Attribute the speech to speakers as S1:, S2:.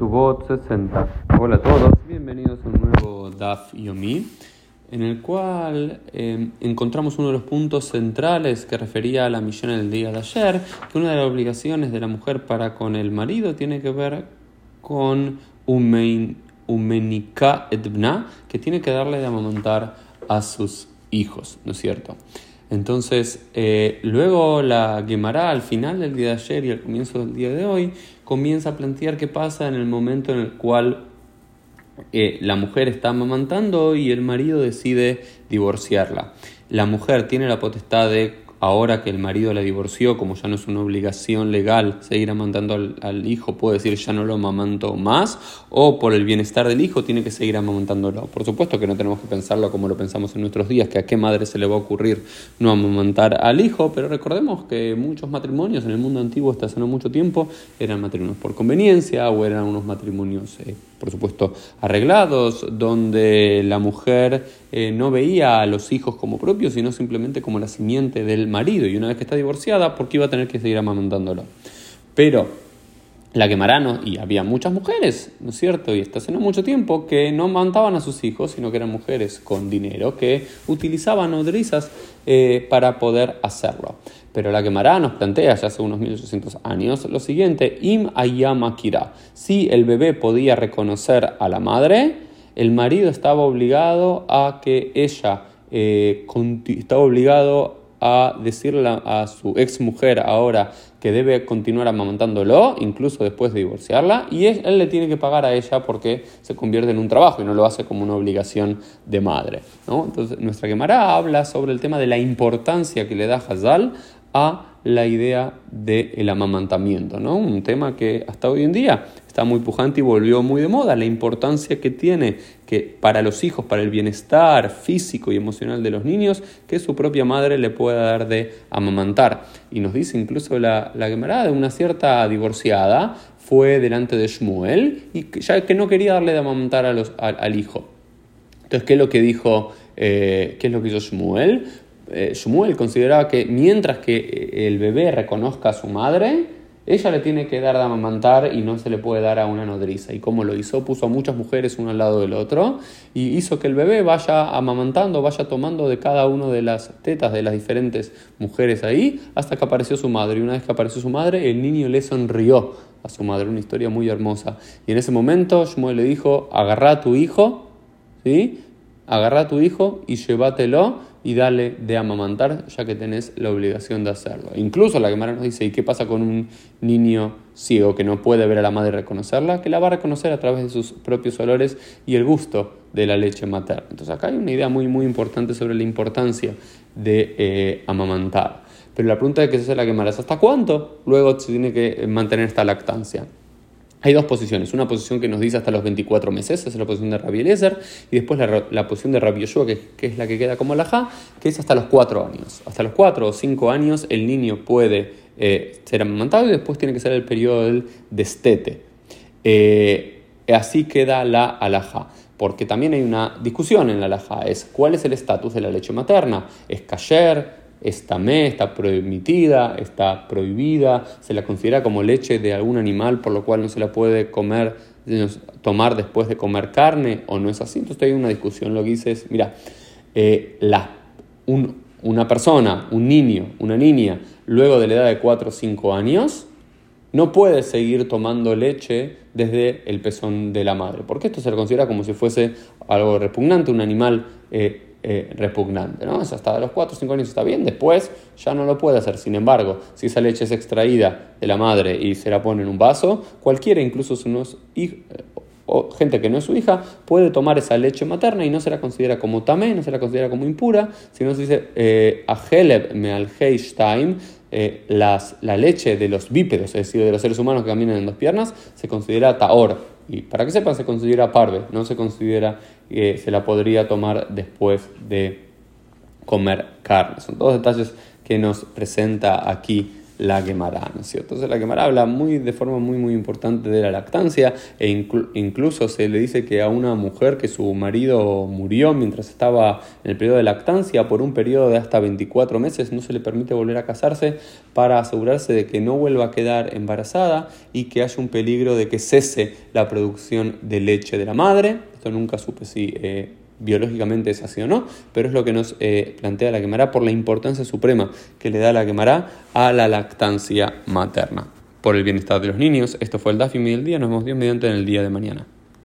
S1: Ketubot 60. Hola a todos, bienvenidos a un nuevo DAF Yomi, en el cual eh, encontramos uno de los puntos centrales que refería a la misión del día de ayer, que una de las obligaciones de la mujer para con el marido tiene que ver con Umenika Edbna, que tiene que darle de amamantar a sus hijos, ¿no es cierto? Entonces, eh, luego la Gemara al final del día de ayer y al comienzo del día de hoy comienza a plantear qué pasa en el momento en el cual eh, la mujer está amamantando y el marido decide divorciarla. La mujer tiene la potestad de ahora que el marido la divorció, como ya no es una obligación legal seguir amamantando al, hijo, puede decir ya no lo amamanto más, o por el bienestar del hijo tiene que seguir amamantándolo. Por supuesto que no tenemos que pensarlo como lo pensamos en nuestros días, que a qué madre se le va a ocurrir no amamantar al hijo, pero recordemos que muchos matrimonios en el mundo antiguo hasta hace no mucho tiempo eran matrimonios por conveniencia o eran unos matrimonios... Eh, por supuesto, arreglados, donde la mujer eh, no veía a los hijos como propios, sino simplemente como la simiente del marido. Y una vez que está divorciada, ¿por qué iba a tener que seguir amamantándolo? Pero la quemarano, y había muchas mujeres, ¿no es cierto? Y hasta no mucho tiempo que no amamantaban a sus hijos, sino que eran mujeres con dinero que utilizaban nodrizas eh, para poder hacerlo. Pero la Gemara nos plantea ya hace unos 1800 años lo siguiente: Im ayama kira. Si el bebé podía reconocer a la madre, el marido estaba obligado a que ella eh, estaba obligado a decirle a su ex mujer ahora que debe continuar amamantándolo, incluso después de divorciarla, y él, le tiene que pagar a ella porque se convierte en un trabajo y no lo hace como una obligación de madre. Entonces, nuestra Gemara habla sobre el tema de la importancia que le da Hazal a la idea del amamantamiento, ¿no? Un tema que hasta hoy en día está muy pujante y volvió muy de moda, la importancia que tiene que para los hijos, para el bienestar físico y emocional de los niños, que su propia madre le pueda dar de amamantar. Y nos dice incluso la, la Gemara de una cierta divorciada, fue delante de Shmuel y ya que no quería darle de amamantar al hijo. Entonces, ¿qué es lo que dijo, eh, qué es lo que hizo Shmuel? Eh, Shmuel consideraba que mientras que eh, el bebé reconozca a su madre, ella le tiene que dar de amamantar y no se le puede dar a una nodriza. ¿Y cómo lo hizo? Puso a muchas mujeres uno al lado del otro y hizo que el bebé vaya amamantando, vaya tomando de cada una de las tetas de las diferentes mujeres ahí hasta que apareció su madre. Y una vez que apareció su madre, el niño le sonrió a su madre. Una historia muy hermosa. Y en ese momento Shmuel le dijo, agarra a tu hijo, ¿sí? Agarra a tu hijo y llévatelo y dale de amamantar, ya que tenés la obligación de hacerlo. Incluso la Gemara nos dice, ¿y qué pasa con un niño ciego que no puede ver a la madre y reconocerla? Que la va a reconocer a través de sus propios olores y el gusto de la leche materna. Entonces acá hay una idea muy, muy importante sobre la importancia de eh, amamantar. Pero la pregunta que se hace la Gemara es, ¿hasta cuánto luego se tiene que mantener esta lactancia? Hay dos posiciones, una posición que nos dice hasta los 24 meses, esa es la posición de Rabbi Eliezer, y después la, posición de Rabbi Yoshua, que, es la que queda como alajá, que es hasta los 4 años. Hasta los 4 o 5 años el niño puede eh, ser amamantado y después tiene que ser el periodo del destete. Eh, así queda la alajá, porque también hay una discusión en la alajá, es cuál es el estatus de la leche materna, es kasher, está me, está permitida, está prohibida, se la considera como leche de algún animal, por lo cual no se la puede comer, tomar después de comer carne, o no es así. Entonces hay una discusión. Lo que dice es, mira, eh, la, una persona, un niño, una niña, luego de la edad de 4 o 5 años, no puede seguir tomando leche desde el pezón de la madre, porque esto se le considera como si fuese algo repugnante, un animal eh, eh, repugnante. ¿no? hasta los 4 o 5 años está bien, después ya no lo puede hacer. Sin embargo, si esa leche es extraída de la madre y se la pone en un vaso, cualquiera, incluso unos eh, gente que no es su hija, puede tomar esa leche materna y no se la considera como tamé, no se la considera como impura, sino se dice eh, mealheishtein, eh, las, la leche de los bípedos, es decir, de los seres humanos que caminan en dos piernas, se considera taor. Y para que sepan, se considera parve, no se considera que se la podría tomar después de comer carne. Son todos detalles que nos presenta aquí la Gemara, ¿no es cierto? Entonces la Gemara habla muy, de forma muy muy importante de la lactancia e incluso se le dice que a una mujer que su marido murió mientras estaba en el periodo de lactancia por un periodo de hasta 24 meses no se le permite volver a casarse para asegurarse de que no vuelva a quedar embarazada y que haya un peligro de que cese la producción de leche de la madre. Esto nunca supe si eh, biológicamente es así o no, pero es lo que nos eh, plantea la quemará por la importancia suprema que le da la quemará a la lactancia materna. Por el bienestar de los niños, esto fue el Dafim del día, nos vemos bien mediante en el día de mañana.